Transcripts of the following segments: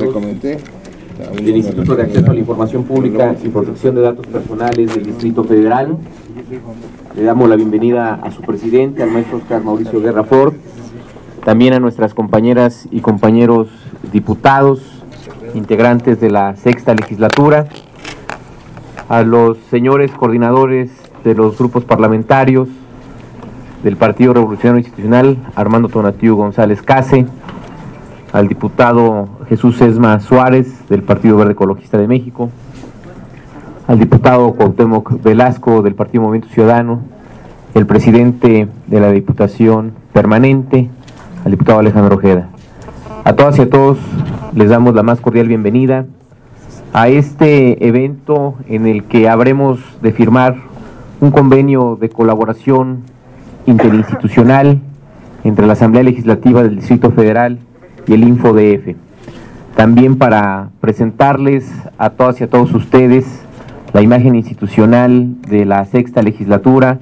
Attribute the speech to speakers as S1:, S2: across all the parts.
S1: diputados del Instituto de Acceso a la Información Pública y Protección de Datos Personales del Distrito Federal. Le damos la bienvenida a su presidente, al maestro Oscar Mauricio Guerra Ford, también a nuestras compañeras y compañeros diputados, integrantes de la sexta legislatura, a los señores coordinadores de los grupos parlamentarios del Partido Revolucionario Institucional, Armando Tonatiu González Case, al diputado Jesús Esma Suárez del Partido Verde Ecologista de México, al diputado Cuauhtémoc Velasco del Partido Movimiento Ciudadano, el presidente de la Diputación Permanente, al diputado Alejandro Ojeda. A todas y a todos les damos la más cordial bienvenida a este evento en el que habremos de firmar un convenio de colaboración interinstitucional entre la Asamblea Legislativa del Distrito Federal y el InfoDF. También para presentarles a todas y a todos ustedes la imagen institucional de la sexta legislatura,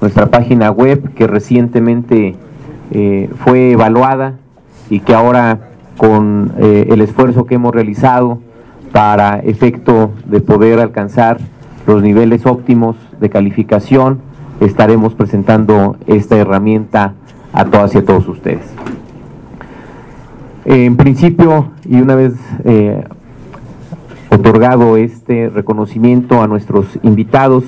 S1: nuestra página web que recientemente eh, fue evaluada y que ahora con eh, el esfuerzo que hemos realizado para efecto de poder alcanzar los niveles óptimos de calificación, estaremos presentando esta herramienta a todas y a todos ustedes. En principio, y una vez eh, otorgado este reconocimiento a nuestros invitados,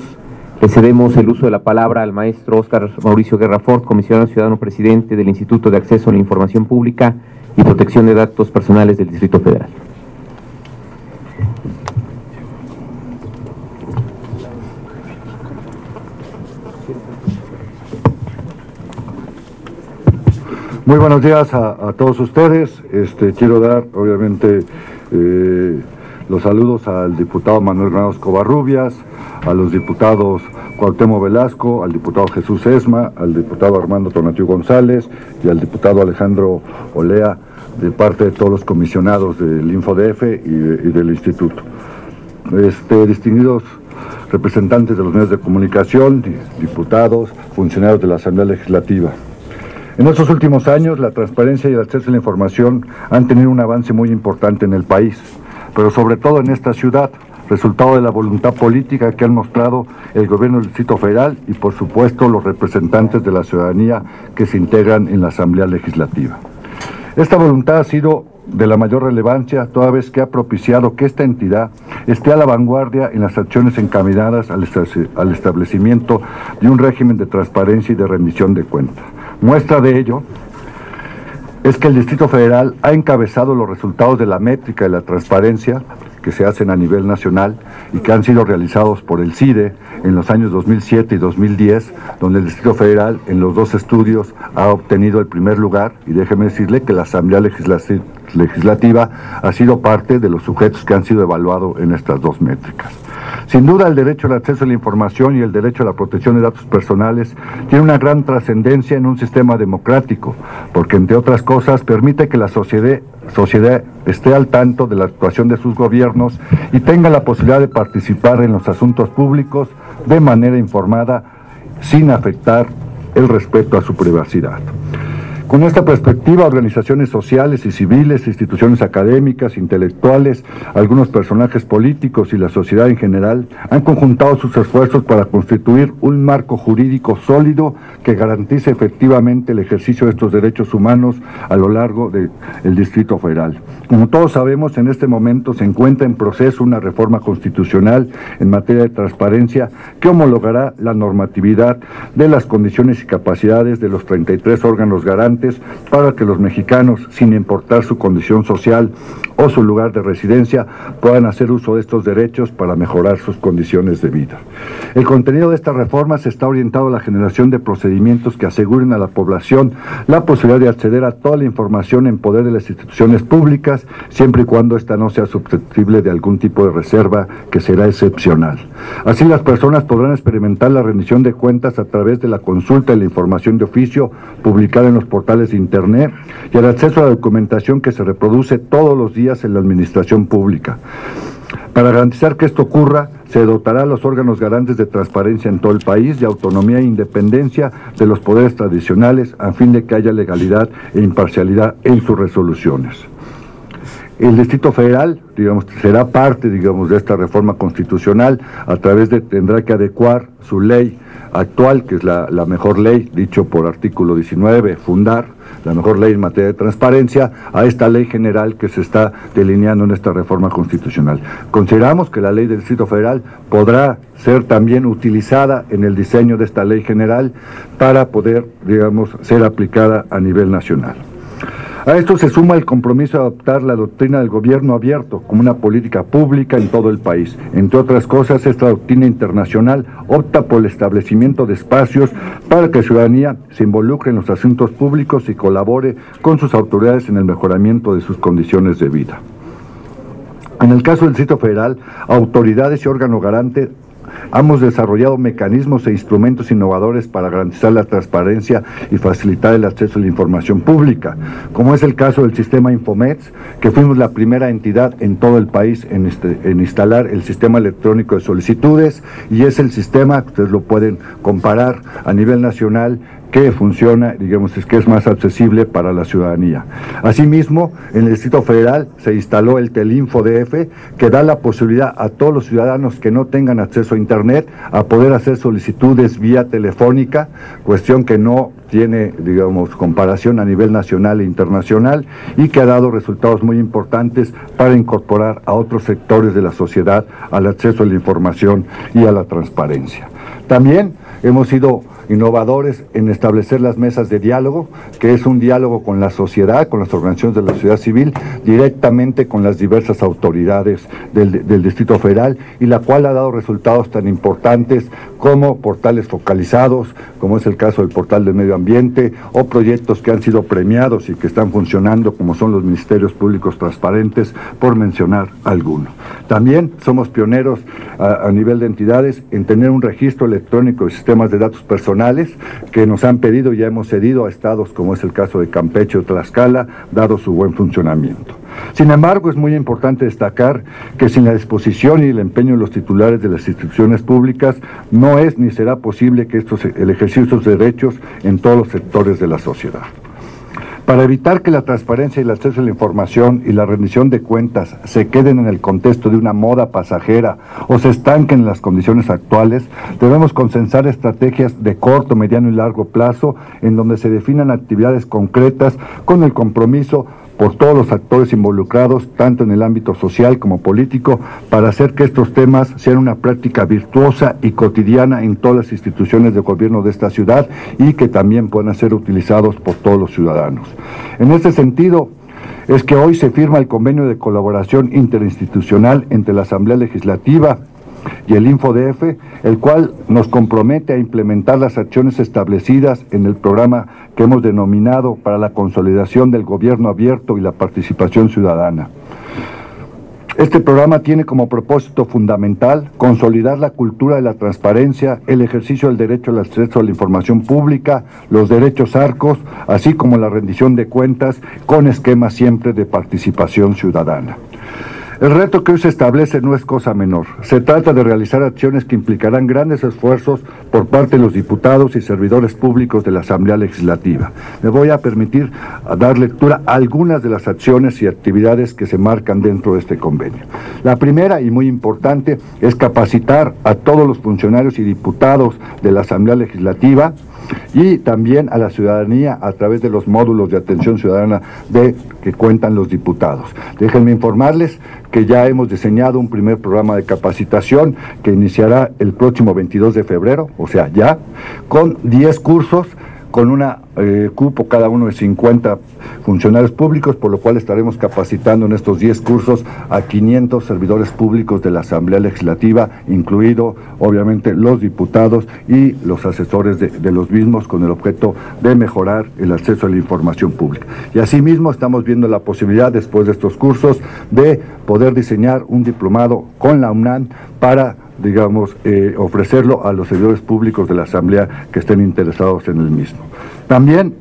S1: le cedemos el uso de la palabra al maestro Oscar Mauricio Guerrafort, comisionado ciudadano presidente del Instituto de Acceso a la Información Pública y Protección de Datos Personales del Distrito Federal.
S2: Muy buenos días a, todos ustedes. Este, quiero dar, obviamente, eh, los saludos al diputado Manuel Granados Covarrubias, a los diputados Cuauhtémoc Velasco, al diputado Jesús Esma, al diputado Armando Tonatiu González y al diputado Alejandro Olea, de parte de todos los comisionados del InfoDF y, del Instituto. Este, distinguidos representantes de los medios de comunicación, diputados, funcionarios de la Asamblea Legislativa. En estos últimos años, la transparencia y el acceso a la información han tenido un avance muy importante en el país, pero sobre todo en esta ciudad, resultado de la voluntad política que han mostrado el gobierno del Distrito Federal y por supuesto los representantes de la ciudadanía que se integran en la Asamblea Legislativa. Esta voluntad ha sido de la mayor relevancia, toda vez que ha propiciado que esta entidad esté a la vanguardia en las acciones encaminadas al establecimiento de un régimen de transparencia y de rendición de cuentas. Muestra de ello es que el Distrito Federal ha encabezado los resultados de la métrica de la transparencia que se hacen a nivel nacional y que han sido realizados por el CIDE en los años 2007 y 2010, donde el Distrito Federal en los dos estudios ha obtenido el primer lugar. Y déjeme decirle que la Asamblea Legislativa ha sido parte de los sujetos que han sido evaluados en estas dos métricas. Sin duda, el derecho al acceso a la información y el derecho a la protección de datos personales tiene una gran trascendencia en un sistema democrático, porque, entre otras cosas, permite que la sociedad, sociedad esté al tanto de la actuación de sus gobiernos y tenga la posibilidad de participar en los asuntos públicos de manera informada sin afectar el respeto a su privacidad. Con esta perspectiva, organizaciones sociales y civiles, instituciones académicas, intelectuales, algunos personajes políticos y la sociedad en general han conjuntado sus esfuerzos para constituir un marco jurídico sólido que garantice efectivamente el ejercicio de estos derechos humanos a lo largo del Distrito Federal. Como todos sabemos, en este momento se encuentra en proceso una reforma constitucional en materia de transparencia que homologará la normatividad de las condiciones y capacidades de los 33 órganos garantes para que los mexicanos, sin importar su condición social o su lugar de residencia, puedan hacer uso de estos derechos para mejorar sus condiciones de vida. El contenido de esta reforma se está orientado a la generación de procedimientos que aseguren a la población la posibilidad de acceder a toda la información en poder de las instituciones públicas, siempre y cuando ésta no sea susceptible de algún tipo de reserva que será excepcional. Así las personas podrán experimentar la rendición de cuentas a través de la consulta de la información de oficio publicada en los portales de Internet y el acceso a la documentación que se reproduce todos los días en la administración pública. Para garantizar que esto ocurra, se dotará a los órganos garantes de transparencia en todo el país de autonomía e independencia de los poderes tradicionales a fin de que haya legalidad e imparcialidad en sus resoluciones. El Distrito Federal, digamos, será parte, digamos, de esta reforma constitucional, a través de, tendrá que adecuar su ley actual, que es la, mejor ley, dicho por artículo 19, fundar, la mejor ley en materia de transparencia, a esta ley general que se está delineando en esta reforma constitucional. Consideramos que la ley del Distrito Federal podrá ser también utilizada en el diseño de esta ley general para poder, digamos, ser aplicada a nivel nacional. A esto se suma el compromiso de adoptar la doctrina del gobierno abierto como una política pública en todo el país. Entre otras cosas, esta doctrina internacional opta por el establecimiento de espacios para que la ciudadanía se involucre en los asuntos públicos y colabore con sus autoridades en el mejoramiento de sus condiciones de vida. En el caso del Distrito Federal, autoridades y órgano garante Hemos desarrollado mecanismos e instrumentos innovadores para garantizar la transparencia y facilitar el acceso a la información pública, como es el caso del sistema Infomets, que fuimos la primera entidad en todo el país en, este, en instalar el sistema electrónico de solicitudes y es el sistema, ustedes lo pueden comparar a nivel nacional, que funciona, digamos, es que es más accesible para la ciudadanía. Asimismo, en el Distrito Federal se instaló el Telinfo DF, que da la posibilidad a todos los ciudadanos que no tengan acceso a Internet a poder hacer solicitudes vía telefónica, cuestión que no tiene, digamos, comparación a nivel nacional e internacional y que ha dado resultados muy importantes para incorporar a otros sectores de la sociedad al acceso a la información y a la transparencia. También hemos sido innovadores en establecer las mesas de diálogo, que es un diálogo con la sociedad, con las organizaciones de la sociedad civil, directamente con las diversas autoridades del, Distrito Federal, y la cual ha dado resultados tan importantes como portales focalizados, como es el caso del portal del medio ambiente, o proyectos que han sido premiados y que están funcionando, como son los ministerios públicos transparentes, por mencionar alguno. También somos pioneros a, nivel de entidades en tener un registro electrónico sistemas de datos personales que nos han pedido y hemos cedido a estados, como es el caso de Campeche o Tlaxcala, dado su buen funcionamiento. Sin embargo, es muy importante destacar que sin la disposición y el empeño de los titulares de las instituciones públicas, no es ni será posible que estos, el ejercicio de derechos en todos los sectores de la sociedad. Para evitar que la transparencia y el acceso a la información y la rendición de cuentas se queden en el contexto de una moda pasajera o se estanquen en las condiciones actuales, debemos consensar estrategias de corto, mediano y largo plazo en donde se definan actividades concretas con el compromiso por todos los actores involucrados, tanto en el ámbito social como político, para hacer que estos temas sean una práctica virtuosa y cotidiana en todas las instituciones de gobierno de esta ciudad y que también puedan ser utilizados por todos los ciudadanos. En este sentido, es que hoy se firma el convenio de colaboración interinstitucional entre la Asamblea Legislativa, y el InfoDF, el cual nos compromete a implementar las acciones establecidas en el programa que hemos denominado para la consolidación del gobierno abierto y la participación ciudadana. Este programa tiene como propósito fundamental consolidar la cultura de la transparencia, el ejercicio del derecho al acceso a la información pública, los derechos arcos, así como la rendición de cuentas con esquemas siempre de participación ciudadana. El reto que hoy se establece no es cosa menor. Se trata de realizar acciones que implicarán grandes esfuerzos por parte de los diputados y servidores públicos de la Asamblea Legislativa. Me voy a permitir dar lectura a algunas de las acciones y actividades que se marcan dentro de este convenio. La primera y muy importante es capacitar a todos los funcionarios y diputados de la Asamblea Legislativa y también a la ciudadanía a través de los módulos de atención ciudadana de que cuentan los diputados. Déjenme informarles que ya hemos diseñado un primer programa de capacitación que iniciará el próximo 22 de febrero, o sea, ya, con 10 cursos con una eh, cupo cada uno de 50 funcionarios públicos, por lo cual estaremos capacitando en estos 10 cursos a 500 servidores públicos de la Asamblea Legislativa, incluido obviamente los diputados y los asesores de, de los mismos, con el objeto de mejorar el acceso a la información pública. Y asimismo estamos viendo la posibilidad, después de estos cursos, de poder diseñar un diplomado con la UNAM para digamos, eh, ofrecerlo a los servidores públicos de la Asamblea que estén interesados en el mismo. También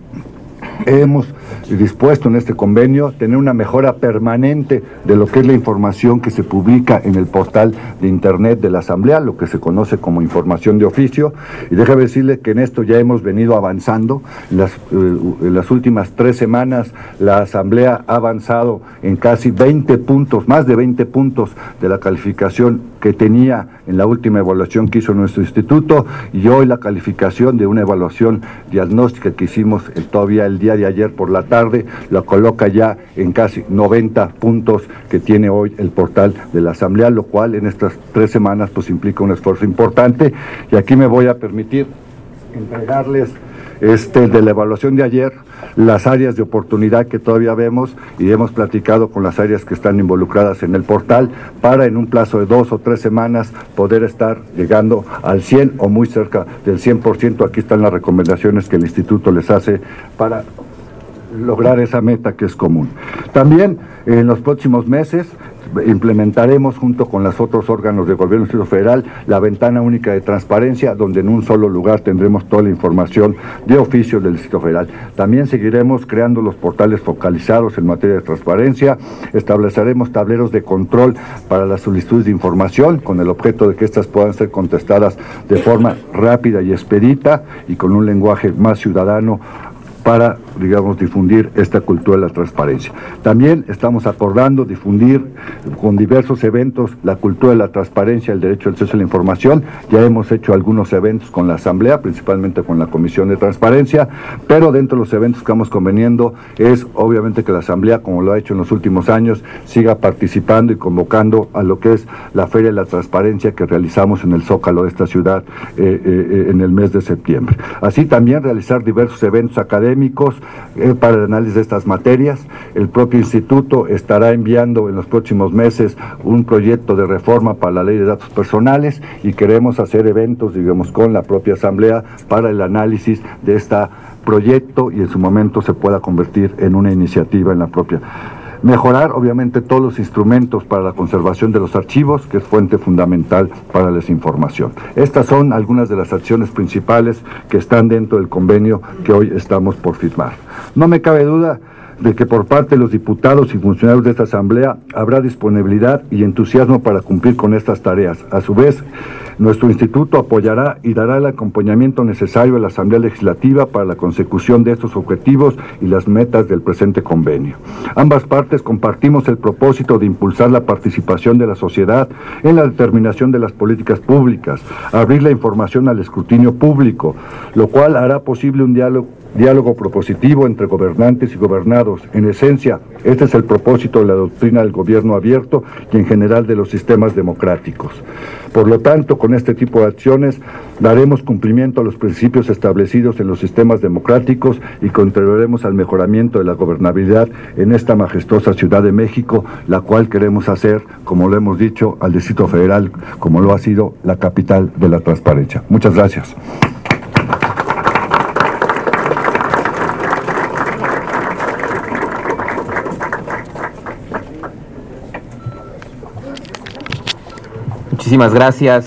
S2: hemos dispuesto en este convenio tener una mejora permanente de lo que es la información que se publica en el portal de Internet de la Asamblea, lo que se conoce como información de oficio. Y déjame decirle que en esto ya hemos venido avanzando. En las, eh, las últimas tres semanas la Asamblea ha avanzado en casi 20 puntos, más de 20 puntos de la calificación que tenía en la última evaluación que hizo nuestro instituto y hoy la calificación de una evaluación diagnóstica que hicimos todavía el día de ayer por la tarde la coloca ya en casi 90 puntos que tiene hoy el portal de la Asamblea, lo cual en estas tres semanas pues implica un esfuerzo importante y aquí me voy a permitir entregarles este, de la evaluación de ayer, las áreas de oportunidad que todavía vemos y hemos platicado con las áreas que están involucradas en el portal para en un plazo de dos o tres semanas poder estar llegando al 100 o muy cerca del 100%. Aquí están las recomendaciones que el instituto les hace para lograr esa meta que es común. También en los próximos meses implementaremos junto con los otros órganos del gobierno Distrito Federal la ventana única de transparencia, donde en un solo lugar tendremos toda la información de oficio del Distrito Federal. También seguiremos creando los portales focalizados en materia de transparencia, estableceremos tableros de control para las solicitudes de información con el objeto de que éstas puedan ser contestadas de forma rápida y expedita y con un lenguaje más ciudadano para, digamos, difundir esta cultura de la transparencia. También estamos acordando difundir con diversos eventos la cultura de la transparencia, el derecho al acceso a la información. Ya hemos hecho algunos eventos con la Asamblea, principalmente con la Comisión de Transparencia, pero dentro de los eventos que estamos conveniendo es obviamente que la Asamblea, como lo ha hecho en los últimos años, siga participando y convocando a lo que es la Feria de la Transparencia que realizamos en el Zócalo de esta ciudad eh, eh, en el mes de septiembre. Así también realizar diversos eventos académicos para el análisis de estas materias. El propio instituto estará enviando en los próximos meses un proyecto de reforma para la ley de datos personales y queremos hacer eventos, digamos, con la propia asamblea para el análisis de este proyecto y en su momento se pueda convertir en una iniciativa en la propia Mejorar, obviamente, todos los instrumentos para la conservación de los archivos, que es fuente fundamental para la desinformación. Estas son algunas de las acciones principales que están dentro del convenio que hoy estamos por firmar. No me cabe duda de que por parte de los diputados y funcionarios de esta Asamblea habrá disponibilidad y entusiasmo para cumplir con estas tareas. A su vez, nuestro instituto apoyará y dará el acompañamiento necesario a la Asamblea Legislativa para la consecución de estos objetivos y las metas del presente convenio. Ambas partes compartimos el propósito de impulsar la participación de la sociedad en la determinación de las políticas públicas, abrir la información al escrutinio público, lo cual hará posible un diálogo diálogo propositivo entre gobernantes y gobernados. En esencia, este es el propósito de la doctrina del gobierno abierto y en general de los sistemas democráticos. Por lo tanto, con este tipo de acciones daremos cumplimiento a los principios establecidos en los sistemas democráticos y contribuiremos al mejoramiento de la gobernabilidad en esta majestuosa Ciudad de México, la cual queremos hacer, como lo hemos dicho, al Distrito Federal, como lo ha sido la capital de la transparencia. Muchas gracias.
S1: Muchísimas gracias.